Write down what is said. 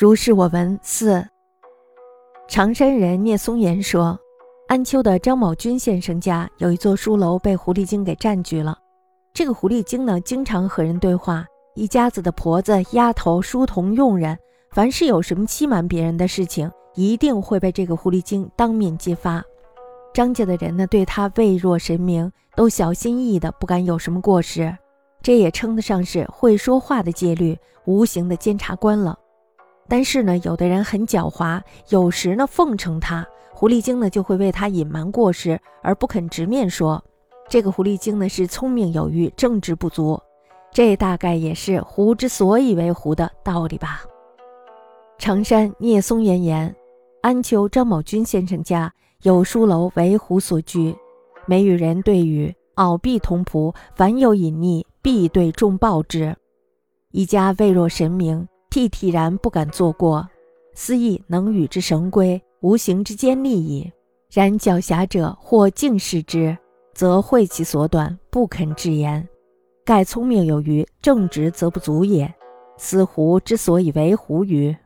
如是我闻四。常山人聂松岩说，安丘的张某军先生家有一座书楼被狐狸精给占据了。这个狐狸精呢，经常和人对话，一家子的婆子、丫头、书童、佣人，凡是有什么欺瞒别人的事情，一定会被这个狐狸精当面揭发。张家的人呢，对他畏若神明，都小心翼翼的，不敢有什么过失。这也称得上是会说话的戒律，无形的监察官了。但是呢，有的人很狡猾，有时呢奉承他，狐狸精呢就会为他隐瞒过失，而不肯直面说。这个狐狸精呢是聪明有余，正直不足，这大概也是狐之所以为狐的道理吧。常山聂松岩言，安丘张某军先生家有书楼为狐所居，每与人对语，敖必同仆，凡有隐匿，必对众报之。一家未若神明。惕惕然不敢作过，思亦能与之神归，无形之间利矣。然狡黠者或敬视之，则会其所短，不肯直言。盖聪明有余，正直则不足也。斯狐之所以为狐鱼？